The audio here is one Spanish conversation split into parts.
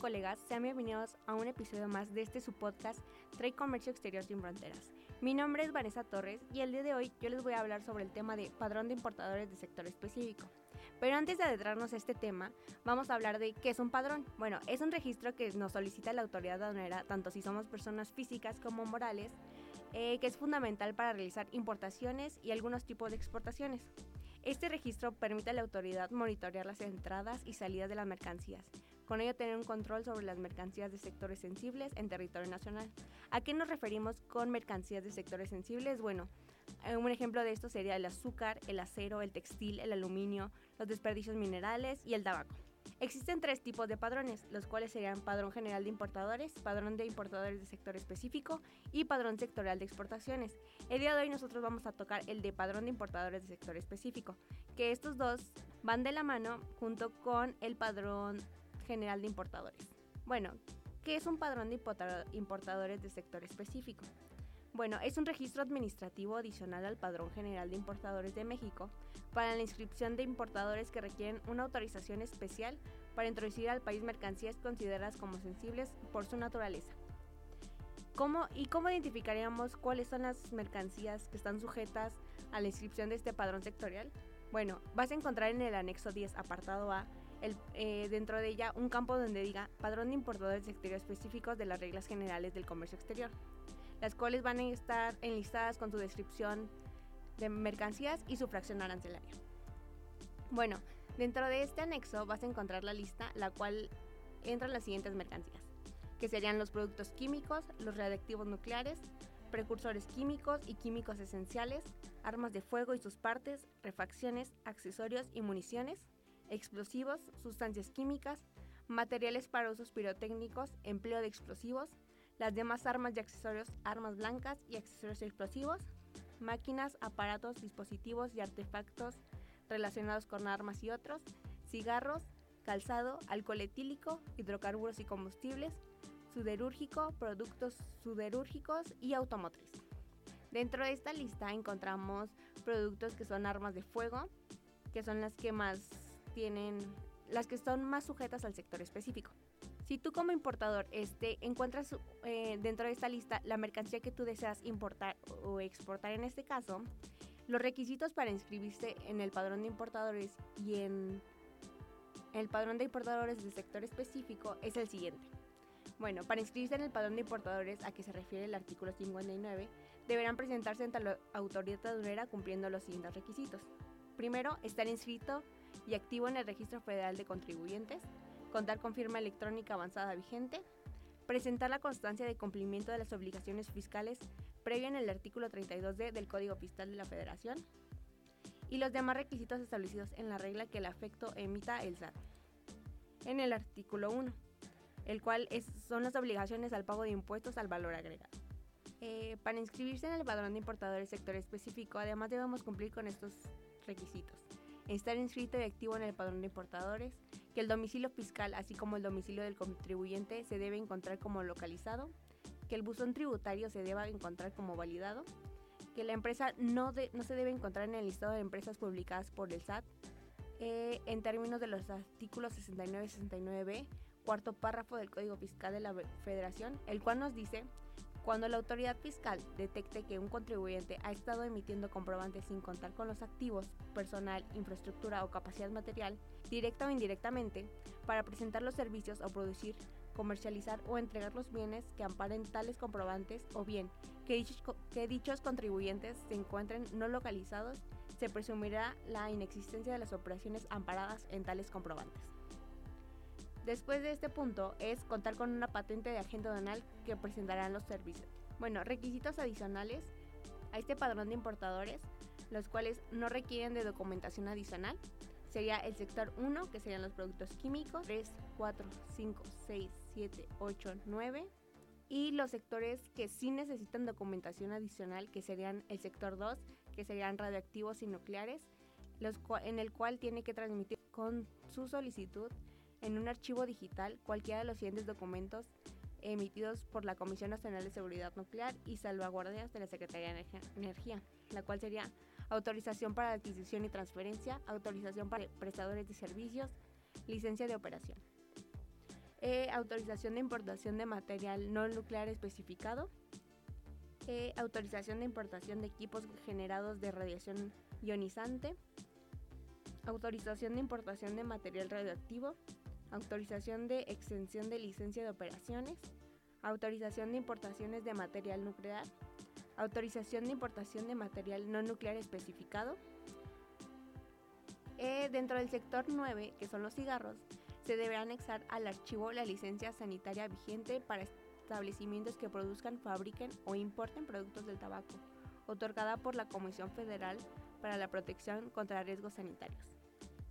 Colegas? Sean bienvenidos a un episodio más de este su podcast Trade Comercio Exterior sin Fronteras. Mi nombre es Vanessa Torres y el día de hoy yo les voy a hablar sobre el tema de padrón de importadores de sector específico. Pero antes de adentrarnos a este tema, vamos a hablar de qué es un padrón. Bueno, es un registro que nos solicita la autoridad aduanera, tanto si somos personas físicas como morales, eh, que es fundamental para realizar importaciones y algunos tipos de exportaciones. Este registro permite a la autoridad monitorear las entradas y salidas de las mercancías, con ello tener un control sobre las mercancías de sectores sensibles en territorio nacional. ¿A qué nos referimos con mercancías de sectores sensibles? Bueno, eh, un ejemplo de esto sería el azúcar, el acero, el textil, el aluminio, los desperdicios minerales y el tabaco. Existen tres tipos de padrones, los cuales serían padrón general de importadores, padrón de importadores de sector específico y padrón sectorial de exportaciones. El día de hoy nosotros vamos a tocar el de padrón de importadores de sector específico, que estos dos van de la mano junto con el padrón General de Importadores. Bueno, ¿qué es un padrón de importadores de sector específico? Bueno, es un registro administrativo adicional al Padrón General de Importadores de México para la inscripción de importadores que requieren una autorización especial para introducir al país mercancías consideradas como sensibles por su naturaleza. ¿Cómo, ¿Y cómo identificaríamos cuáles son las mercancías que están sujetas a la inscripción de este padrón sectorial? Bueno, vas a encontrar en el anexo 10, apartado A, eh, dentro de ella un campo donde diga padrón de importadores exteriores específicos de las reglas generales del comercio exterior, las cuales van a estar enlistadas con su descripción de mercancías y su fracción arancelaria. Bueno, dentro de este anexo vas a encontrar la lista, la cual entran las siguientes mercancías, que serían los productos químicos, los radiactivos nucleares, precursores químicos y químicos esenciales, armas de fuego y sus partes, refacciones, accesorios y municiones, explosivos, sustancias químicas, materiales para usos pirotécnicos, empleo de explosivos, las demás armas y accesorios, armas blancas y accesorios explosivos, máquinas, aparatos, dispositivos y artefactos relacionados con armas y otros, cigarros, calzado, alcohol etílico, hidrocarburos y combustibles, suderúrgico, productos suderúrgicos y automotriz. Dentro de esta lista encontramos productos que son armas de fuego, que son las que más tienen las que son más sujetas al sector específico. Si tú como importador este, encuentras eh, dentro de esta lista la mercancía que tú deseas importar o exportar en este caso, los requisitos para inscribirse en el padrón de importadores y en el padrón de importadores del sector específico es el siguiente. Bueno, para inscribirse en el padrón de importadores a que se refiere el artículo 59, deberán presentarse ante la autoridad aduanera cumpliendo los siguientes requisitos. Primero, estar inscrito y activo en el Registro Federal de Contribuyentes, contar con firma electrónica avanzada vigente, presentar la constancia de cumplimiento de las obligaciones fiscales previa en el artículo 32D del Código Fiscal de la Federación y los demás requisitos establecidos en la regla que el afecto emita el SAT. En el artículo 1, el cual son las obligaciones al pago de impuestos al valor agregado. Eh, para inscribirse en el padrón de importadores sector específico, además debemos cumplir con estos requisitos estar inscrito y activo en el padrón de importadores, que el domicilio fiscal, así como el domicilio del contribuyente, se debe encontrar como localizado, que el buzón tributario se deba encontrar como validado, que la empresa no, no se debe encontrar en el listado de empresas publicadas por el SAT, eh, en términos de los artículos 69 y 69b, cuarto párrafo del Código Fiscal de la Federación, el cual nos dice cuando la autoridad fiscal detecte que un contribuyente ha estado emitiendo comprobantes sin contar con los activos, personal, infraestructura o capacidad material, directa o indirectamente, para presentar los servicios o producir, comercializar o entregar los bienes que amparen tales comprobantes o bien que dichos, que dichos contribuyentes se encuentren no localizados, se presumirá la inexistencia de las operaciones amparadas en tales comprobantes. Después de este punto es contar con una patente de agente aduanal que presentarán los servicios. Bueno, requisitos adicionales a este padrón de importadores, los cuales no requieren de documentación adicional, sería el sector 1, que serían los productos químicos, 3, 4, 5, 6, 7, 8, 9, y los sectores que sí necesitan documentación adicional, que serían el sector 2, que serían radioactivos y nucleares, en el cual tiene que transmitir con su solicitud en un archivo digital cualquiera de los siguientes documentos emitidos por la Comisión Nacional de Seguridad Nuclear y Salvaguardias de la Secretaría de Energía, la cual sería autorización para adquisición y transferencia, autorización para prestadores de servicios, licencia de operación. Eh, autorización de importación de material no nuclear especificado, eh, autorización de importación de equipos generados de radiación ionizante, autorización de importación de material radioactivo, autorización de extensión de licencia de operaciones, autorización de importaciones de material nuclear, autorización de importación de material no nuclear especificado. Eh, dentro del sector 9, que son los cigarros, se deberá anexar al archivo la licencia sanitaria vigente para establecimientos que produzcan, fabriquen o importen productos del tabaco, otorgada por la Comisión Federal para la Protección contra Riesgos Sanitarios.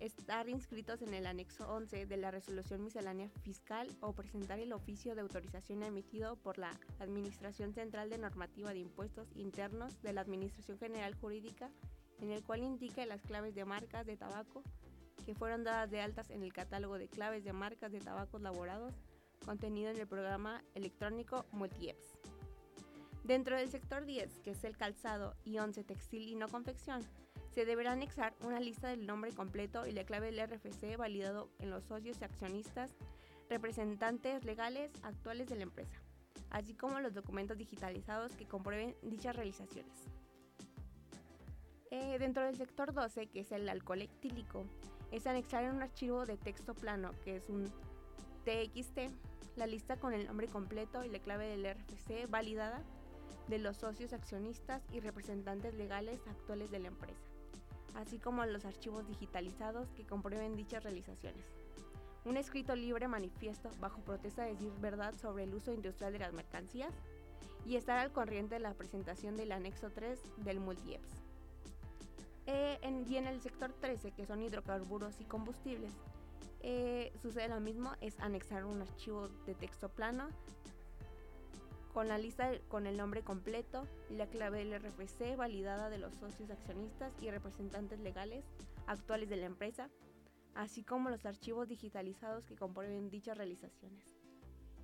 Estar inscritos en el anexo 11 de la resolución miscelánea fiscal o presentar el oficio de autorización emitido por la Administración Central de Normativa de Impuestos Internos de la Administración General Jurídica, en el cual indique las claves de marcas de tabaco que fueron dadas de altas en el catálogo de claves de marcas de tabacos laborados contenido en el programa electrónico MultiEps. Dentro del sector 10, que es el calzado y 11 textil y no confección, se deberá anexar una lista del nombre completo y la clave del RFC validado en los socios y accionistas, representantes legales actuales de la empresa, así como los documentos digitalizados que comprueben dichas realizaciones. Eh, dentro del sector 12, que es el alcohol etílico, es anexar en un archivo de texto plano, que es un TXT, la lista con el nombre completo y la clave del RFC validada de los socios accionistas y representantes legales actuales de la empresa, así como los archivos digitalizados que comprueben dichas realizaciones. Un escrito libre manifiesto bajo protesta de decir verdad sobre el uso industrial de las mercancías y estar al corriente de la presentación del anexo 3 del MultiEPS. Eh, y en el sector 13, que son hidrocarburos y combustibles, eh, sucede lo mismo, es anexar un archivo de texto plano con la lista con el nombre completo la clave del RFC validada de los socios accionistas y representantes legales actuales de la empresa, así como los archivos digitalizados que comprueben dichas realizaciones.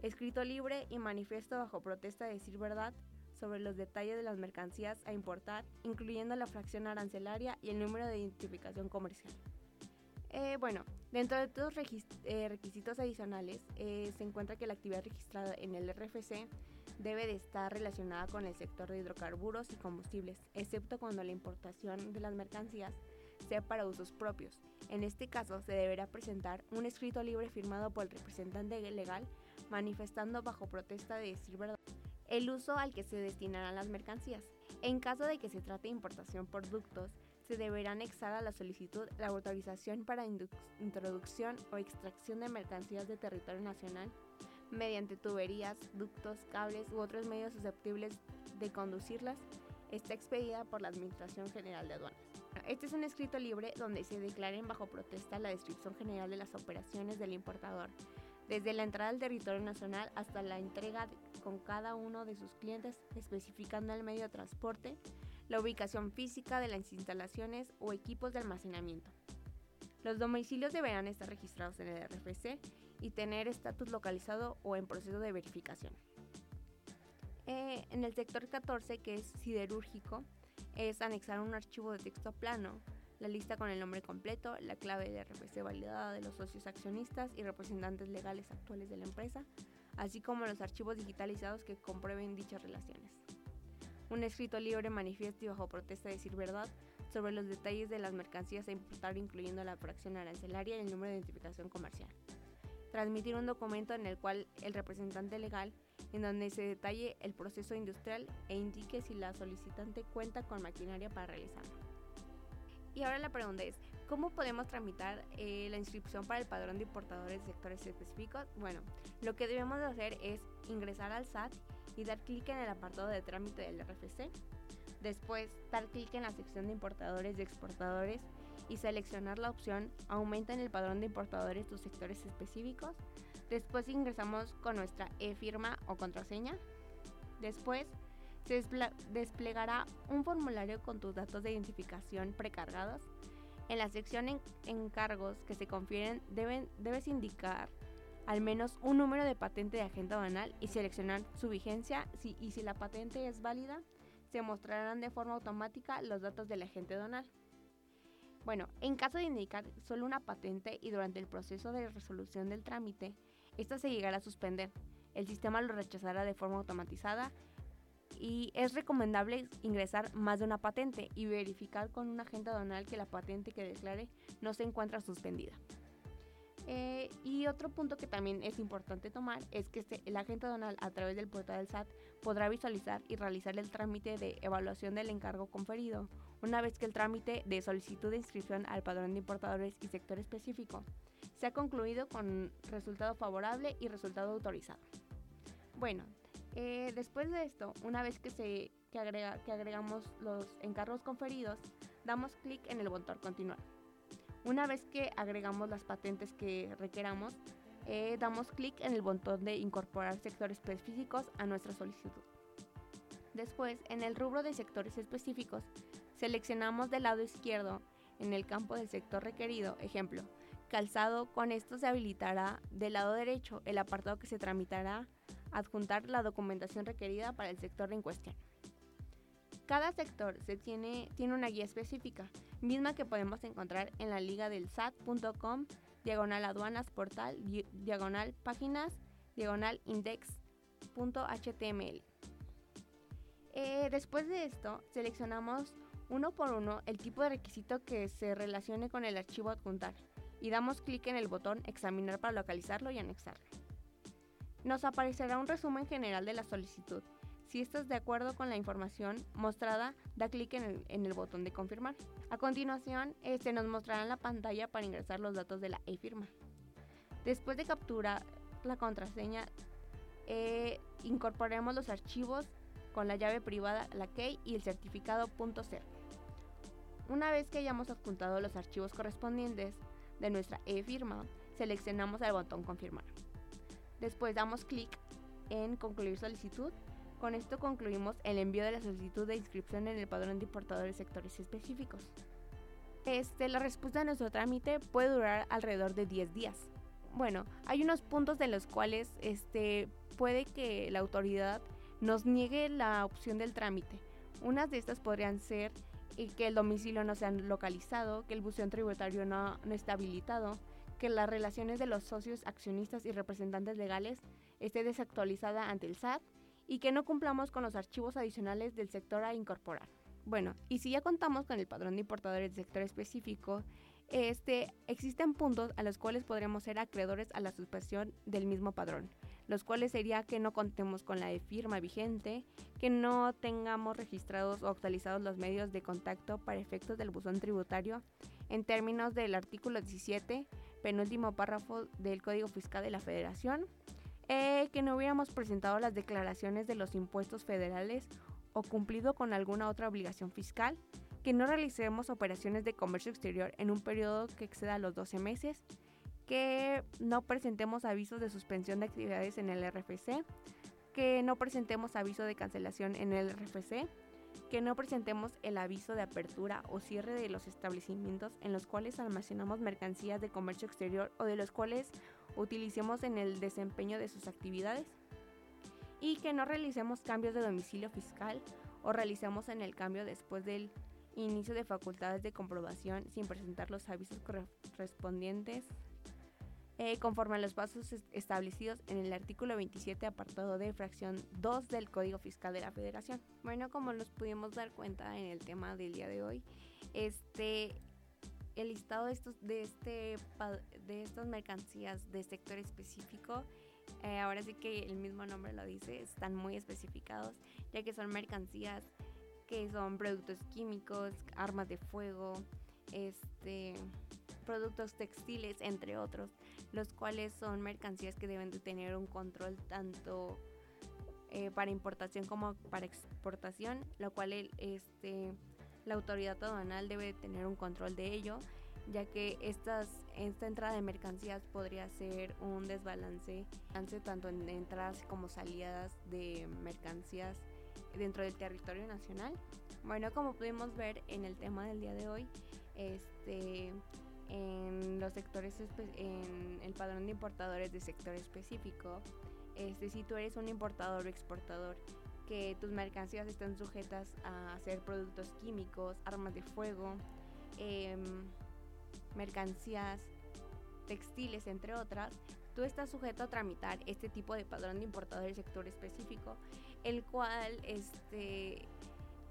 Escrito libre y manifiesto bajo protesta de decir verdad sobre los detalles de las mercancías a importar, incluyendo la fracción arancelaria y el número de identificación comercial. Eh, bueno, dentro de estos eh, requisitos adicionales eh, se encuentra que la actividad registrada en el RFC debe de estar relacionada con el sector de hidrocarburos y combustibles, excepto cuando la importación de las mercancías sea para usos propios. En este caso, se deberá presentar un escrito libre firmado por el representante legal manifestando bajo protesta de decir verdad el uso al que se destinarán las mercancías. En caso de que se trate de importación por ductos, se deberá anexar a la solicitud la autorización para introducción o extracción de mercancías de territorio nacional mediante tuberías, ductos, cables u otros medios susceptibles de conducirlas, está expedida por la Administración General de Aduanas. Este es un escrito libre donde se declaren bajo protesta la descripción general de las operaciones del importador, desde la entrada al territorio nacional hasta la entrega con cada uno de sus clientes, especificando el medio de transporte, la ubicación física de las instalaciones o equipos de almacenamiento. Los domicilios deberán estar registrados en el RFC y tener estatus localizado o en proceso de verificación. Eh, en el sector 14, que es siderúrgico, es anexar un archivo de texto plano la lista con el nombre completo, la clave de RFC validada de los socios accionistas y representantes legales actuales de la empresa, así como los archivos digitalizados que comprueben dichas relaciones. Un escrito libre, manifiesto y bajo protesta de decir verdad sobre los detalles de las mercancías a importar, incluyendo la fracción arancelaria y el número de identificación comercial. Transmitir un documento en el cual el representante legal, en donde se detalle el proceso industrial e indique si la solicitante cuenta con maquinaria para realizarlo. Y ahora la pregunta es, ¿cómo podemos tramitar eh, la inscripción para el padrón de importadores de sectores específicos? Bueno, lo que debemos de hacer es ingresar al SAT y dar clic en el apartado de trámite del RFC. Después, dar clic en la sección de importadores y exportadores y seleccionar la opción Aumenta en el padrón de importadores tus sectores específicos. Después ingresamos con nuestra e-firma o contraseña. Después se desplegará un formulario con tus datos de identificación precargados. En la sección en encargos que se confieren deben, debes indicar al menos un número de patente de agente aduanal y seleccionar su vigencia y si la patente es válida, se mostrarán de forma automática los datos del agente aduanal. Bueno, en caso de indicar solo una patente y durante el proceso de resolución del trámite, esta se llegará a suspender. El sistema lo rechazará de forma automatizada y es recomendable ingresar más de una patente y verificar con un agente aduanal que la patente que declare no se encuentra suspendida. Y otro punto que también es importante tomar es que este, el agente aduanal a través del portal del SAT podrá visualizar y realizar el trámite de evaluación del encargo conferido una vez que el trámite de solicitud de inscripción al padrón de importadores y sector específico se ha concluido con resultado favorable y resultado autorizado. Bueno, eh, después de esto, una vez que, se, que, agrega, que agregamos los encargos conferidos, damos clic en el botón continuar. Una vez que agregamos las patentes que requeramos, eh, damos clic en el botón de incorporar sectores específicos a nuestra solicitud. Después, en el rubro de sectores específicos, seleccionamos del lado izquierdo en el campo del sector requerido, ejemplo, calzado, con esto se habilitará del lado derecho el apartado que se tramitará adjuntar la documentación requerida para el sector en cuestión. Cada sector se tiene, tiene una guía específica, misma que podemos encontrar en la liga del sat.com, diagonal aduanas portal, diagonal páginas, diagonal index.html. Eh, después de esto, seleccionamos uno por uno el tipo de requisito que se relacione con el archivo adjuntar y damos clic en el botón examinar para localizarlo y anexarlo. Nos aparecerá un resumen general de la solicitud si estás de acuerdo con la información mostrada, da clic en, el, botón de confirmar. A continuación, este nos mostrará en la pantalla para ingresar los datos de la e-firma. Después de capturar la contraseña, eh, incorporemos los archivos con la llave privada, la key y el certificado .0. Una vez que hayamos adjuntado los archivos correspondientes de nuestra e-firma, seleccionamos el botón confirmar. Después damos clic en concluir solicitud con esto concluimos el envío de la solicitud de inscripción en el padrón de importadores sectores específicos. Este, la respuesta de nuestro trámite puede durar alrededor de 10 días. Bueno, hay unos puntos de los cuales este, puede que la autoridad nos niegue la opción del trámite. Unas de estas podrían ser eh, que el domicilio no sea localizado, que el buzón tributario no, no está habilitado, que las relaciones de los socios, accionistas y representantes legales esté desactualizada ante el SAT, y que no cumplamos con los archivos adicionales del sector a incorporar. Bueno, y si ya contamos con el padrón de importadores del sector específico, este, existen puntos a los cuales podremos ser acreedores a la suspensión del mismo padrón, los cuales sería que no contemos con la firma vigente, que no tengamos registrados o actualizados los medios de contacto para efectos del buzón tributario en términos del artículo 17, penúltimo párrafo del Código Fiscal de la Federación, eh, que no hubiéramos presentado las declaraciones de los impuestos federales o cumplido con alguna otra obligación fiscal, que no realicemos operaciones de comercio exterior en un periodo que exceda los 12 meses, que no presentemos avisos de suspensión de actividades en el RFC, que no presentemos aviso de cancelación en el RFC, que no presentemos el aviso de apertura o cierre de los establecimientos en los cuales almacenamos mercancías de comercio exterior o de los cuales utilicemos en el desempeño de sus actividades y que no realicemos cambios de domicilio fiscal o realicemos en el cambio después del inicio de facultades de comprobación sin presentar los avisos correspondientes eh, conforme a los pasos establecidos en el artículo 27 apartado de fracción 2 del Código Fiscal de la Federación. Bueno, como nos pudimos dar cuenta en el tema del día de hoy, este el listado de estos de este de estas mercancías de sector específico eh, ahora sí que el mismo nombre lo dice están muy especificados ya que son mercancías que son productos químicos armas de fuego este productos textiles entre otros los cuales son mercancías que deben de tener un control tanto eh, para importación como para exportación, lo cual este, la autoridad aduanal debe tener un control de ello, ya que estas, esta entrada de mercancías podría ser un desbalance tanto en entradas como salidas de mercancías dentro del territorio nacional. Bueno, como pudimos ver en el tema del día de hoy, este, en los sectores, en el padrón de importadores de sector específico, este, si tú eres un importador o exportador, que tus mercancías están sujetas a ser productos químicos, armas de fuego, em, mercancías textiles, entre otras, tú estás sujeto a tramitar este tipo de padrón de importador del sector específico, el cual, este,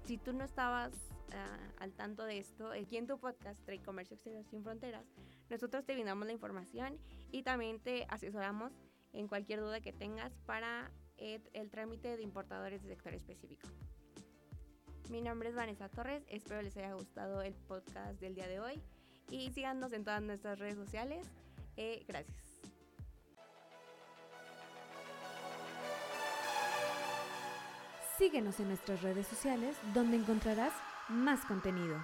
si tú no estabas ah, al tanto de esto, aquí en tu podcast Trade Comercio Exterior Sin Fronteras, nosotros te brindamos la información y también te asesoramos en cualquier duda que tengas para el trámite de importadores de sector específico. Mi nombre es Vanessa Torres, espero les haya gustado el podcast del día de hoy y síganos en todas nuestras redes sociales. Eh, gracias. Síguenos en nuestras redes sociales donde encontrarás más contenido.